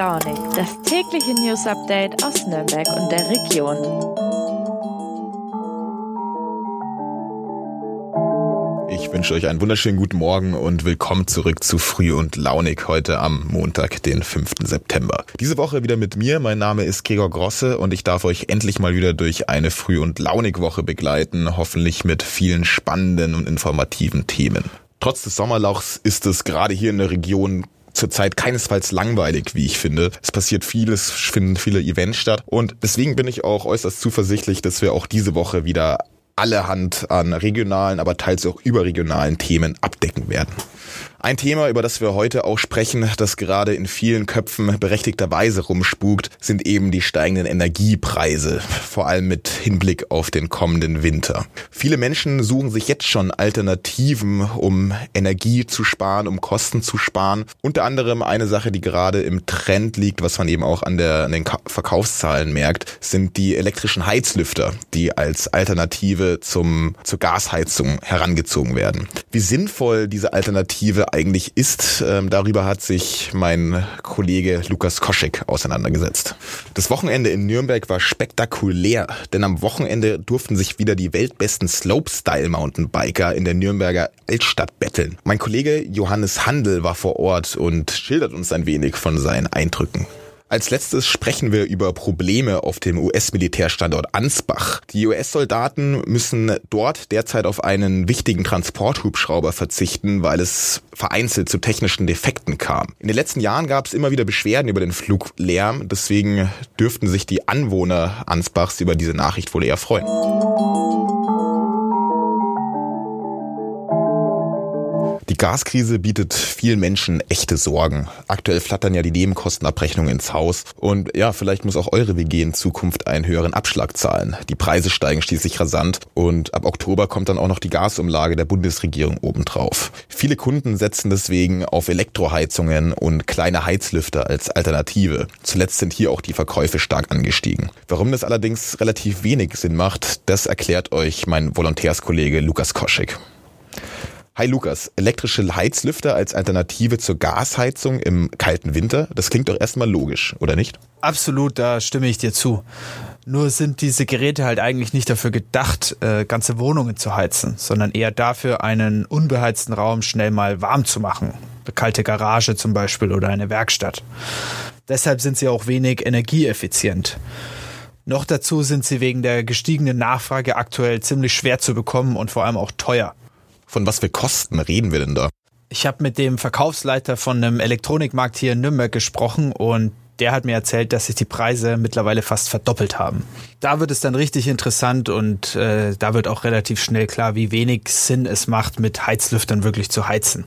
launig, das tägliche News Update aus Nürnberg und der Region. Ich wünsche euch einen wunderschönen guten Morgen und willkommen zurück zu Früh und Launig heute am Montag, den 5. September. Diese Woche wieder mit mir. Mein Name ist Gregor Grosse und ich darf euch endlich mal wieder durch eine Früh- und Launig-Woche begleiten, hoffentlich mit vielen spannenden und informativen Themen. Trotz des Sommerlauchs ist es gerade hier in der Region zurzeit keinesfalls langweilig, wie ich finde. Es passiert vieles, finden viele Events statt und deswegen bin ich auch äußerst zuversichtlich, dass wir auch diese Woche wieder allerhand an regionalen, aber teils auch überregionalen Themen abdecken werden. Ein Thema, über das wir heute auch sprechen, das gerade in vielen Köpfen berechtigterweise rumspukt, sind eben die steigenden Energiepreise, vor allem mit Hinblick auf den kommenden Winter. Viele Menschen suchen sich jetzt schon Alternativen, um Energie zu sparen, um Kosten zu sparen. Unter anderem eine Sache, die gerade im Trend liegt, was man eben auch an, der, an den Verkaufszahlen merkt, sind die elektrischen Heizlüfter, die als Alternative zum, zur Gasheizung herangezogen werden. Wie sinnvoll diese Alternative eigentlich ist. Ähm, darüber hat sich mein Kollege Lukas Koschek auseinandergesetzt. Das Wochenende in Nürnberg war spektakulär, denn am Wochenende durften sich wieder die weltbesten Slopestyle-Mountainbiker in der Nürnberger Altstadt betteln. Mein Kollege Johannes Handel war vor Ort und schildert uns ein wenig von seinen Eindrücken. Als letztes sprechen wir über Probleme auf dem US-Militärstandort Ansbach. Die US-Soldaten müssen dort derzeit auf einen wichtigen Transporthubschrauber verzichten, weil es vereinzelt zu technischen Defekten kam. In den letzten Jahren gab es immer wieder Beschwerden über den Fluglärm, deswegen dürften sich die Anwohner Ansbachs über diese Nachricht wohl eher freuen. Die Gaskrise bietet vielen Menschen echte Sorgen. Aktuell flattern ja die Nebenkostenabrechnungen ins Haus. Und ja, vielleicht muss auch eure WG in Zukunft einen höheren Abschlag zahlen. Die Preise steigen schließlich rasant und ab Oktober kommt dann auch noch die Gasumlage der Bundesregierung obendrauf. Viele Kunden setzen deswegen auf Elektroheizungen und kleine Heizlüfter als Alternative. Zuletzt sind hier auch die Verkäufe stark angestiegen. Warum das allerdings relativ wenig Sinn macht, das erklärt euch mein Volontärskollege Lukas Koschek. Hi Lukas, elektrische Heizlüfter als Alternative zur Gasheizung im kalten Winter, das klingt doch erstmal logisch, oder nicht? Absolut, da stimme ich dir zu. Nur sind diese Geräte halt eigentlich nicht dafür gedacht, äh, ganze Wohnungen zu heizen, sondern eher dafür, einen unbeheizten Raum schnell mal warm zu machen. Eine kalte Garage zum Beispiel oder eine Werkstatt. Deshalb sind sie auch wenig energieeffizient. Noch dazu sind sie wegen der gestiegenen Nachfrage aktuell ziemlich schwer zu bekommen und vor allem auch teuer. Von was für Kosten reden wir denn da? Ich habe mit dem Verkaufsleiter von einem Elektronikmarkt hier in Nürnberg gesprochen und der hat mir erzählt, dass sich die Preise mittlerweile fast verdoppelt haben. Da wird es dann richtig interessant und äh, da wird auch relativ schnell klar, wie wenig Sinn es macht, mit Heizlüftern wirklich zu heizen.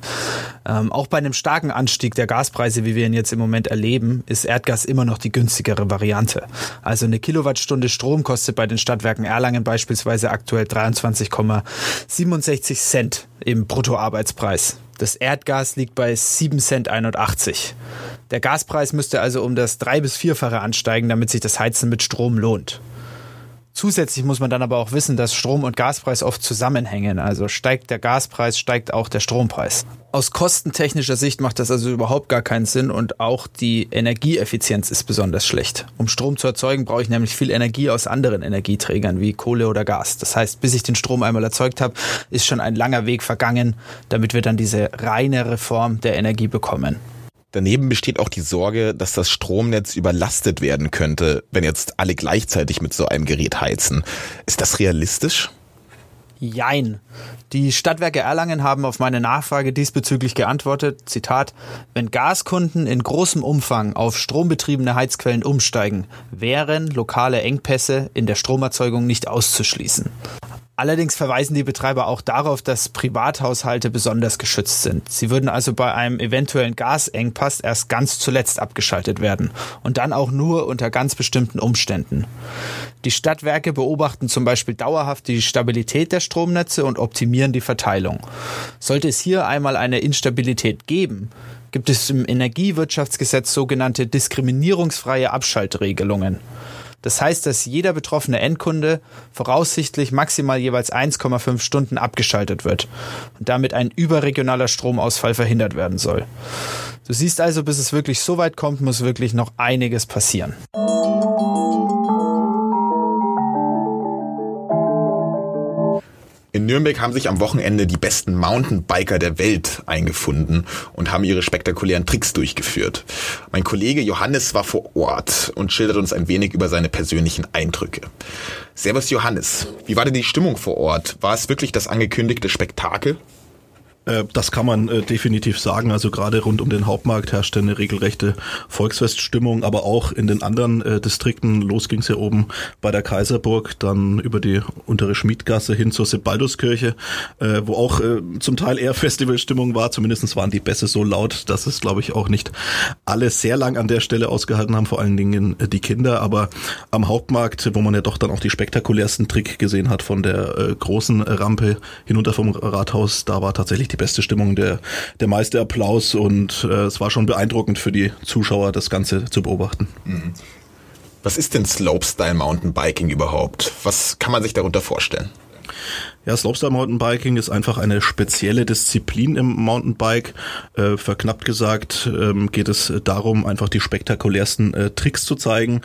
Ähm, auch bei einem starken Anstieg der Gaspreise, wie wir ihn jetzt im Moment erleben, ist Erdgas immer noch die günstigere Variante. Also eine Kilowattstunde Strom kostet bei den Stadtwerken Erlangen beispielsweise aktuell 23,67 Cent im Bruttoarbeitspreis. Das Erdgas liegt bei 7 Cent 81. Der Gaspreis müsste also um das drei- bis vierfache ansteigen, damit sich das Heizen mit Strom lohnt. Zusätzlich muss man dann aber auch wissen, dass Strom- und Gaspreis oft zusammenhängen. Also steigt der Gaspreis, steigt auch der Strompreis. Aus kostentechnischer Sicht macht das also überhaupt gar keinen Sinn und auch die Energieeffizienz ist besonders schlecht. Um Strom zu erzeugen, brauche ich nämlich viel Energie aus anderen Energieträgern wie Kohle oder Gas. Das heißt, bis ich den Strom einmal erzeugt habe, ist schon ein langer Weg vergangen, damit wir dann diese reine Reform der Energie bekommen. Daneben besteht auch die Sorge, dass das Stromnetz überlastet werden könnte, wenn jetzt alle gleichzeitig mit so einem Gerät heizen. Ist das realistisch? Jein. Die Stadtwerke Erlangen haben auf meine Nachfrage diesbezüglich geantwortet, Zitat, wenn Gaskunden in großem Umfang auf strombetriebene Heizquellen umsteigen, wären lokale Engpässe in der Stromerzeugung nicht auszuschließen. Allerdings verweisen die Betreiber auch darauf, dass Privathaushalte besonders geschützt sind. Sie würden also bei einem eventuellen Gasengpass erst ganz zuletzt abgeschaltet werden und dann auch nur unter ganz bestimmten Umständen. Die Stadtwerke beobachten zum Beispiel dauerhaft die Stabilität der Stromnetze und optimieren die Verteilung. Sollte es hier einmal eine Instabilität geben, gibt es im Energiewirtschaftsgesetz sogenannte diskriminierungsfreie Abschaltregelungen. Das heißt, dass jeder betroffene Endkunde voraussichtlich maximal jeweils 1,5 Stunden abgeschaltet wird und damit ein überregionaler Stromausfall verhindert werden soll. Du siehst also, bis es wirklich so weit kommt, muss wirklich noch einiges passieren. In Nürnberg haben sich am Wochenende die besten Mountainbiker der Welt eingefunden und haben ihre spektakulären Tricks durchgeführt. Mein Kollege Johannes war vor Ort und schildert uns ein wenig über seine persönlichen Eindrücke. Servus Johannes, wie war denn die Stimmung vor Ort? War es wirklich das angekündigte Spektakel? Äh, das kann man äh, definitiv sagen. Also gerade rund um den Hauptmarkt herrschte eine regelrechte Volksfeststimmung, aber auch in den anderen äh, Distrikten. Los ging es ja oben bei der Kaiserburg, dann über die untere Schmiedgasse hin zur Sebalduskirche, äh, wo auch äh, zum Teil eher Festivalstimmung war. Zumindest waren die Bässe so laut, dass es, glaube ich, auch nicht alle sehr lang an der Stelle ausgehalten haben, vor allen Dingen äh, die Kinder. Aber am Hauptmarkt, wo man ja doch dann auch die spektakulärsten Trick gesehen hat von der großen Rampe hinunter vom Rathaus, da war tatsächlich die beste Stimmung, der, der meiste Applaus und äh, es war schon beeindruckend für die Zuschauer, das Ganze zu beobachten. Mhm. Was ist denn Slopestyle Mountainbiking überhaupt? Was kann man sich darunter vorstellen? Ja, Slopestyle Mountainbiking ist einfach eine spezielle Disziplin im Mountainbike. Äh, verknappt gesagt ähm, geht es darum, einfach die spektakulärsten äh, Tricks zu zeigen.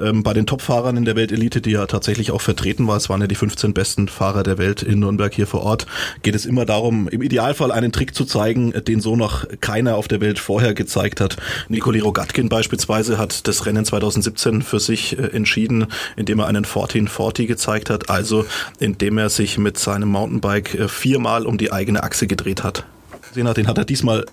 Ähm, bei den Top-Fahrern in der Weltelite, die ja tatsächlich auch vertreten war, es waren ja die 15 besten Fahrer der Welt in Nürnberg hier vor Ort, geht es immer darum, im Idealfall einen Trick zu zeigen, den so noch keiner auf der Welt vorher gezeigt hat. Nikoli Rogatkin beispielsweise hat das Rennen 2017 für sich äh, entschieden, indem er einen 1440 gezeigt hat, also indem er sich mit mit seinem Mountainbike äh, viermal um die eigene Achse gedreht hat gesehen hat, den hat er diesmal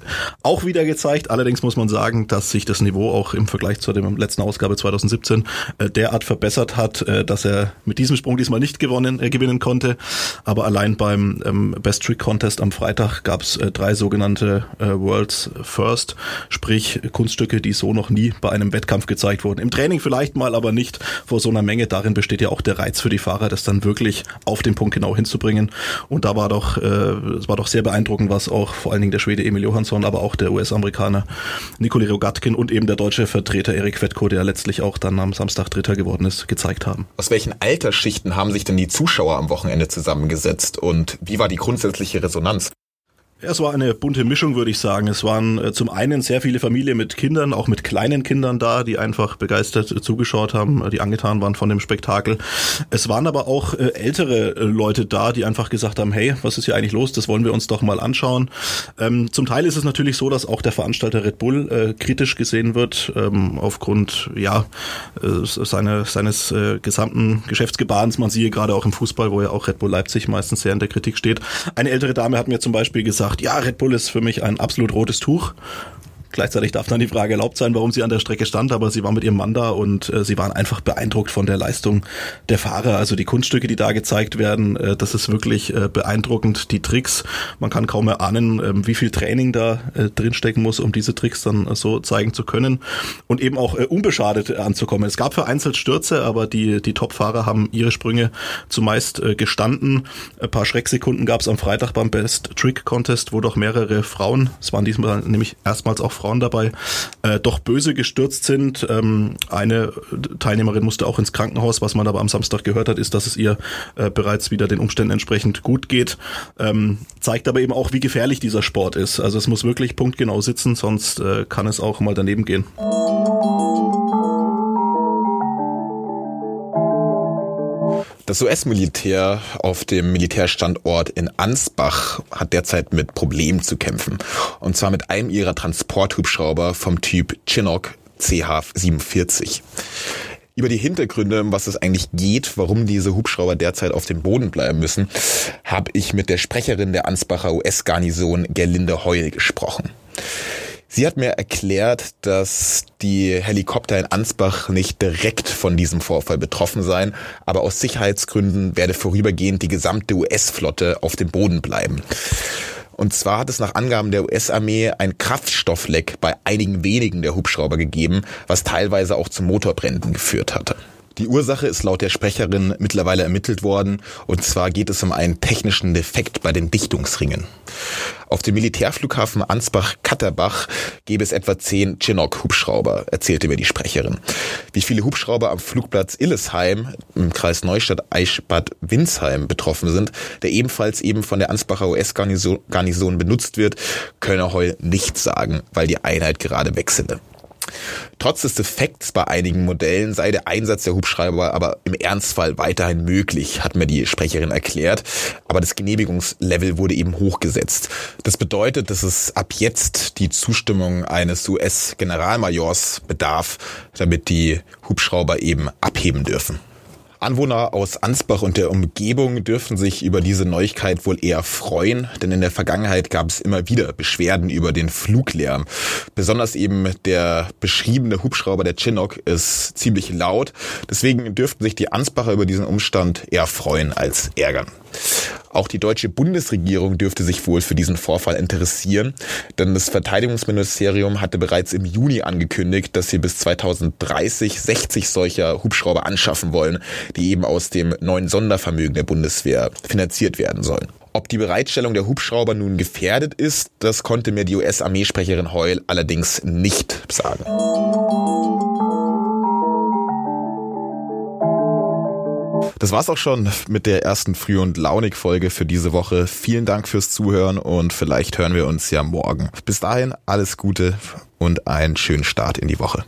auch wieder gezeigt. Allerdings muss man sagen, dass sich das Niveau auch im Vergleich zu der letzten Ausgabe 2017 äh, derart verbessert hat, äh, dass er mit diesem Sprung diesmal nicht gewonnen, äh, gewinnen konnte. Aber allein beim ähm, Best Trick Contest am Freitag gab es äh, drei sogenannte äh, World's First, sprich Kunststücke, die so noch nie bei einem Wettkampf gezeigt wurden. Im Training vielleicht mal, aber nicht vor so einer Menge. Darin besteht ja auch der Reiz für die Fahrer, das dann wirklich auf den Punkt genau hinzubringen. Und da war doch, äh, es war doch sehr beeindruckend, was auch vor allen Dingen der Schwede Emil Johansson, aber auch der US-Amerikaner Nikoli Rogatkin und eben der deutsche Vertreter Erik Fettko, der letztlich auch dann am Samstag Dritter geworden ist, gezeigt haben. Aus welchen Altersschichten haben sich denn die Zuschauer am Wochenende zusammengesetzt und wie war die grundsätzliche Resonanz? Es war eine bunte Mischung, würde ich sagen. Es waren äh, zum einen sehr viele Familien mit Kindern, auch mit kleinen Kindern da, die einfach begeistert äh, zugeschaut haben, äh, die angetan waren von dem Spektakel. Es waren aber auch ältere Leute da, die einfach gesagt haben, hey, was ist hier eigentlich los? Das wollen wir uns doch mal anschauen. Ähm, zum Teil ist es natürlich so, dass auch der Veranstalter Red Bull kritisch gesehen wird, ähm, aufgrund ja seine, seines gesamten Geschäftsgebaren. Man siehe gerade auch im Fußball, wo ja auch Red Bull Leipzig meistens sehr in der Kritik steht. Eine ältere Dame hat mir zum Beispiel gesagt, sagt, ja, Red Bull ist für mich ein absolut rotes Tuch. Gleichzeitig darf dann die Frage erlaubt sein, warum sie an der Strecke stand, aber sie war mit ihrem Mann da und äh, sie waren einfach beeindruckt von der Leistung der Fahrer. Also die Kunststücke, die da gezeigt werden, äh, das ist wirklich äh, beeindruckend. Die Tricks, man kann kaum erahnen, äh, wie viel Training da äh, drinstecken muss, um diese Tricks dann äh, so zeigen zu können und eben auch äh, unbeschadet anzukommen. Es gab vereinzelt Stürze, aber die, die Top-Fahrer haben ihre Sprünge zumeist äh, gestanden. Ein paar Schrecksekunden gab es am Freitag beim Best Trick Contest, wo doch mehrere Frauen, es waren diesmal nämlich erstmals auch Frauen, Frauen dabei, äh, doch böse gestürzt sind. Ähm, eine Teilnehmerin musste auch ins Krankenhaus. Was man aber am Samstag gehört hat, ist, dass es ihr äh, bereits wieder den Umständen entsprechend gut geht. Ähm, zeigt aber eben auch, wie gefährlich dieser Sport ist. Also es muss wirklich punktgenau sitzen, sonst äh, kann es auch mal daneben gehen. Das US-Militär auf dem Militärstandort in Ansbach hat derzeit mit Problemen zu kämpfen. Und zwar mit einem ihrer Transporthubschrauber vom Typ Chinook CH-47. Über die Hintergründe, um was es eigentlich geht, warum diese Hubschrauber derzeit auf dem Boden bleiben müssen, habe ich mit der Sprecherin der Ansbacher US-Garnison Gerlinde Heul gesprochen. Sie hat mir erklärt, dass die Helikopter in Ansbach nicht direkt von diesem Vorfall betroffen seien, aber aus Sicherheitsgründen werde vorübergehend die gesamte US-Flotte auf dem Boden bleiben. Und zwar hat es nach Angaben der US-Armee ein Kraftstoffleck bei einigen wenigen der Hubschrauber gegeben, was teilweise auch zu Motorbränden geführt hatte. Die Ursache ist laut der Sprecherin mittlerweile ermittelt worden und zwar geht es um einen technischen Defekt bei den Dichtungsringen. Auf dem Militärflughafen Ansbach-Katterbach gäbe es etwa zehn Chinook-Hubschrauber, erzählte mir die Sprecherin. Wie viele Hubschrauber am Flugplatz Illesheim im Kreis Neustadt-Eichbad Winsheim betroffen sind, der ebenfalls eben von der Ansbacher US-Garnison benutzt wird, könne Heul nicht sagen, weil die Einheit gerade wechsele. Trotz des Defekts bei einigen Modellen sei der Einsatz der Hubschrauber aber im Ernstfall weiterhin möglich, hat mir die Sprecherin erklärt. Aber das Genehmigungslevel wurde eben hochgesetzt. Das bedeutet, dass es ab jetzt die Zustimmung eines US-Generalmajors bedarf, damit die Hubschrauber eben abheben dürfen. Anwohner aus Ansbach und der Umgebung dürfen sich über diese Neuigkeit wohl eher freuen, denn in der Vergangenheit gab es immer wieder Beschwerden über den Fluglärm. Besonders eben der beschriebene Hubschrauber der Chinook ist ziemlich laut. Deswegen dürften sich die Ansbacher über diesen Umstand eher freuen als ärgern. Auch die deutsche Bundesregierung dürfte sich wohl für diesen Vorfall interessieren, denn das Verteidigungsministerium hatte bereits im Juni angekündigt, dass sie bis 2030 60 solcher Hubschrauber anschaffen wollen, die eben aus dem neuen Sondervermögen der Bundeswehr finanziert werden sollen. Ob die Bereitstellung der Hubschrauber nun gefährdet ist, das konnte mir die US-Armeesprecherin Heul allerdings nicht sagen. Das war's auch schon mit der ersten Früh- und Launig-Folge für diese Woche. Vielen Dank fürs Zuhören und vielleicht hören wir uns ja morgen. Bis dahin alles Gute und einen schönen Start in die Woche.